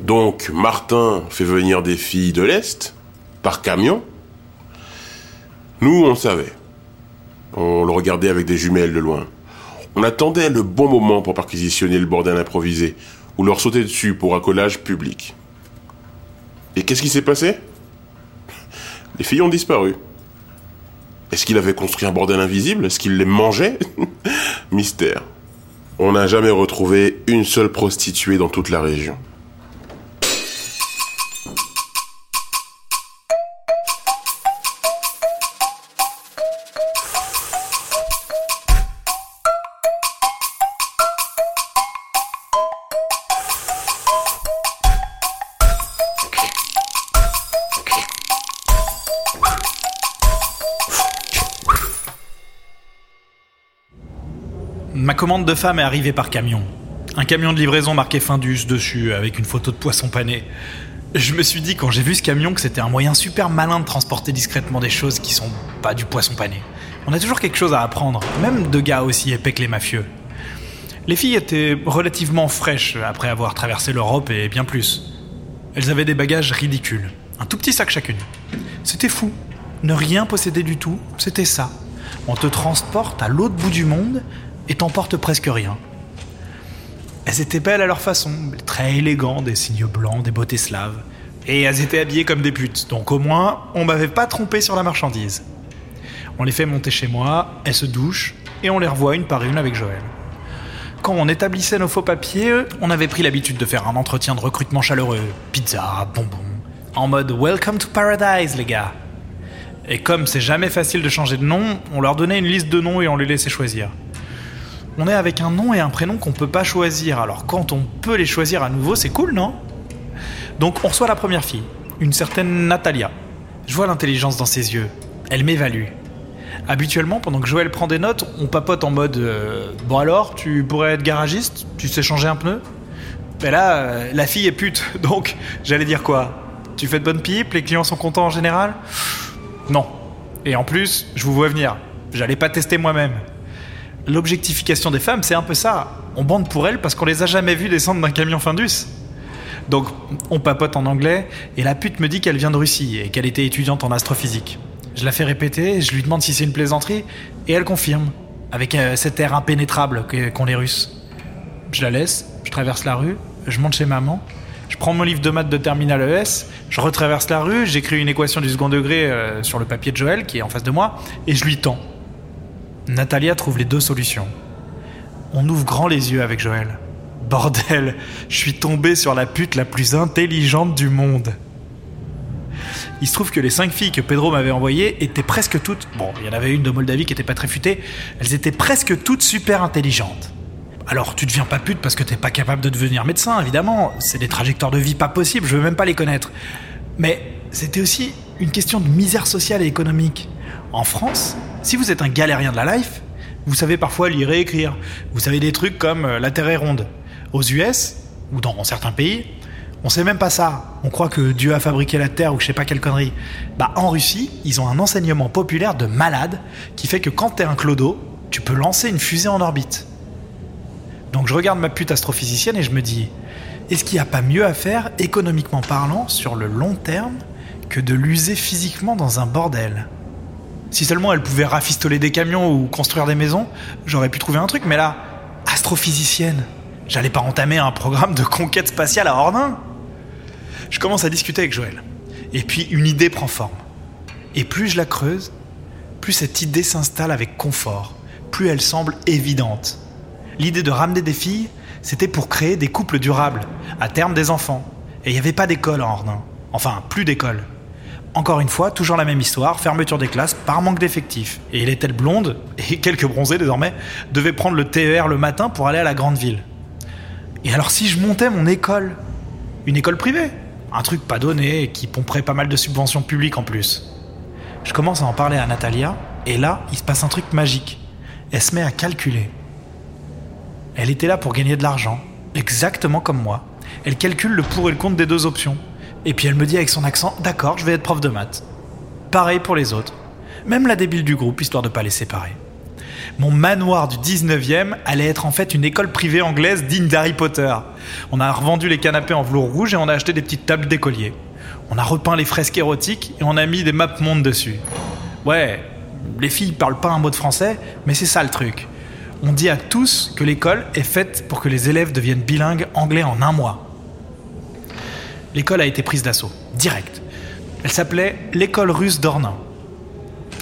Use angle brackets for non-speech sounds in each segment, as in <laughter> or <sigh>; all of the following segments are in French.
Donc Martin fait venir des filles de l'Est, par camion. Nous, on savait. On le regardait avec des jumelles de loin. On attendait le bon moment pour perquisitionner le bordel improvisé, ou leur sauter dessus pour un collage public. Et qu'est-ce qui s'est passé? Les filles ont disparu. Est-ce qu'il avait construit un bordel invisible? Est-ce qu'il les mangeait? <laughs> Mystère. On n'a jamais retrouvé une seule prostituée dans toute la région. Ma commande de femme est arrivée par camion. Un camion de livraison marqué Findus dessus, avec une photo de poisson pané. Je me suis dit quand j'ai vu ce camion que c'était un moyen super malin de transporter discrètement des choses qui sont pas du poisson pané. On a toujours quelque chose à apprendre, même de gars aussi épais que les mafieux. Les filles étaient relativement fraîches après avoir traversé l'Europe et bien plus. Elles avaient des bagages ridicules, un tout petit sac chacune. C'était fou. Ne rien posséder du tout, c'était ça. On te transporte à l'autre bout du monde et t'emporte presque rien. Elles étaient belles à leur façon, très élégantes, des signes blancs, des beautés slaves. Et elles étaient habillées comme des putes, donc au moins, on m'avait pas trompé sur la marchandise. On les fait monter chez moi, elles se douchent, et on les revoit une par une avec Joël. Quand on établissait nos faux papiers, on avait pris l'habitude de faire un entretien de recrutement chaleureux, pizza, bonbons, en mode Welcome to Paradise, les gars. Et comme c'est jamais facile de changer de nom, on leur donnait une liste de noms et on les laissait choisir. On est avec un nom et un prénom qu'on peut pas choisir, alors quand on peut les choisir à nouveau, c'est cool, non? Donc on reçoit la première fille, une certaine Natalia. Je vois l'intelligence dans ses yeux. Elle m'évalue. Habituellement, pendant que Joël prend des notes, on papote en mode euh, Bon alors, tu pourrais être garagiste? Tu sais changer un pneu? Mais là, euh, la fille est pute, <laughs> donc j'allais dire quoi Tu fais de bonnes pipes? Les clients sont contents en général Non. Et en plus, je vous vois venir. J'allais pas tester moi-même. L'objectification des femmes, c'est un peu ça. On bande pour elles parce qu'on les a jamais vues descendre d'un camion Findus. Donc, on papote en anglais et la pute me dit qu'elle vient de Russie et qu'elle était étudiante en astrophysique. Je la fais répéter, je lui demande si c'est une plaisanterie et elle confirme, avec euh, cet air impénétrable qu'ont les Russes. Je la laisse, je traverse la rue, je monte chez maman, je prends mon livre de maths de terminal ES, je retraverse la rue, j'écris une équation du second degré euh, sur le papier de Joël qui est en face de moi et je lui tends. Natalia trouve les deux solutions. On ouvre grand les yeux avec Joël. Bordel, je suis tombé sur la pute la plus intelligente du monde. Il se trouve que les cinq filles que Pedro m'avait envoyées étaient presque toutes. Bon, il y en avait une de Moldavie qui était pas très futée. Elles étaient presque toutes super intelligentes. Alors, tu deviens pas pute parce que t'es pas capable de devenir médecin, évidemment. C'est des trajectoires de vie pas possibles, je veux même pas les connaître. Mais c'était aussi une question de misère sociale et économique. En France, si vous êtes un galérien de la life, vous savez parfois lire et écrire. Vous savez des trucs comme euh, la Terre est ronde. Aux US, ou dans certains pays, on sait même pas ça. On croit que Dieu a fabriqué la Terre ou je sais pas quelle connerie. Bah, en Russie, ils ont un enseignement populaire de malade qui fait que quand t'es un clodo, tu peux lancer une fusée en orbite. Donc je regarde ma pute astrophysicienne et je me dis, est-ce qu'il n'y a pas mieux à faire, économiquement parlant, sur le long terme, que de l'user physiquement dans un bordel? Si seulement elle pouvait rafistoler des camions ou construire des maisons, j'aurais pu trouver un truc, mais là, astrophysicienne, j'allais pas entamer un programme de conquête spatiale à Ornain Je commence à discuter avec Joël. Et puis une idée prend forme. Et plus je la creuse, plus cette idée s'installe avec confort, plus elle semble évidente. L'idée de ramener des filles, c'était pour créer des couples durables, à terme des enfants. Et il n'y avait pas d'école à Ornain. Enfin, plus d'école. Encore une fois, toujours la même histoire, fermeture des classes par manque d'effectifs. Et les têtes blondes, <laughs> et quelques bronzés désormais, devaient prendre le TER le matin pour aller à la grande ville. Et alors si je montais mon école Une école privée Un truc pas donné qui pomperait pas mal de subventions publiques en plus. Je commence à en parler à Natalia, et là, il se passe un truc magique. Elle se met à calculer. Elle était là pour gagner de l'argent, exactement comme moi. Elle calcule le pour et le contre des deux options. Et puis elle me dit avec son accent D'accord, je vais être prof de maths. Pareil pour les autres. Même la débile du groupe, histoire de pas les séparer. Mon manoir du 19e allait être en fait une école privée anglaise digne d'Harry Potter. On a revendu les canapés en velours rouge et on a acheté des petites tables d'écoliers. On a repeint les fresques érotiques et on a mis des maps monde dessus. Ouais, les filles parlent pas un mot de français, mais c'est ça le truc. On dit à tous que l'école est faite pour que les élèves deviennent bilingues anglais en un mois. L'école a été prise d'assaut, direct. Elle s'appelait l'école russe d'Ornain.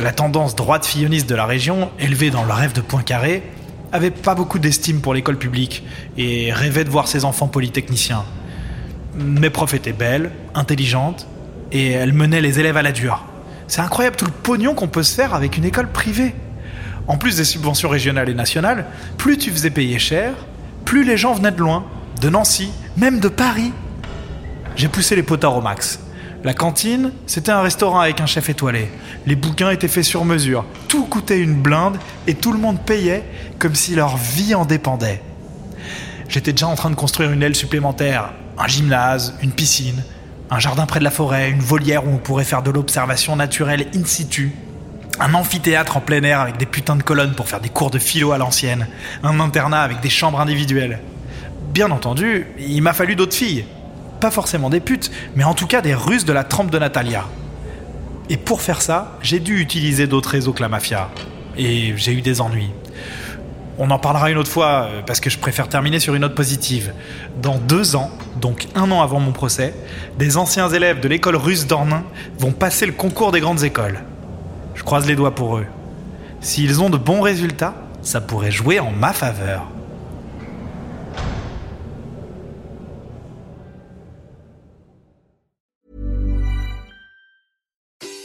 La tendance droite filloniste de la région, élevée dans le rêve de Poincaré, avait pas beaucoup d'estime pour l'école publique et rêvait de voir ses enfants polytechniciens. Mes profs étaient belles, intelligentes, et elles menaient les élèves à la dure. C'est incroyable tout le pognon qu'on peut se faire avec une école privée. En plus des subventions régionales et nationales, plus tu faisais payer cher, plus les gens venaient de loin, de Nancy, même de Paris. J'ai poussé les potards au max. La cantine, c'était un restaurant avec un chef étoilé. Les bouquins étaient faits sur mesure. Tout coûtait une blinde et tout le monde payait comme si leur vie en dépendait. J'étais déjà en train de construire une aile supplémentaire, un gymnase, une piscine, un jardin près de la forêt, une volière où on pourrait faire de l'observation naturelle in situ, un amphithéâtre en plein air avec des putains de colonnes pour faire des cours de philo à l'ancienne, un internat avec des chambres individuelles. Bien entendu, il m'a fallu d'autres filles. Pas forcément des putes, mais en tout cas des russes de la trempe de Natalia. Et pour faire ça, j'ai dû utiliser d'autres réseaux que la mafia. Et j'ai eu des ennuis. On en parlera une autre fois, euh, parce que je préfère terminer sur une note positive. Dans deux ans, donc un an avant mon procès, des anciens élèves de l'école russe d'Ornain vont passer le concours des grandes écoles. Je croise les doigts pour eux. S'ils ont de bons résultats, ça pourrait jouer en ma faveur.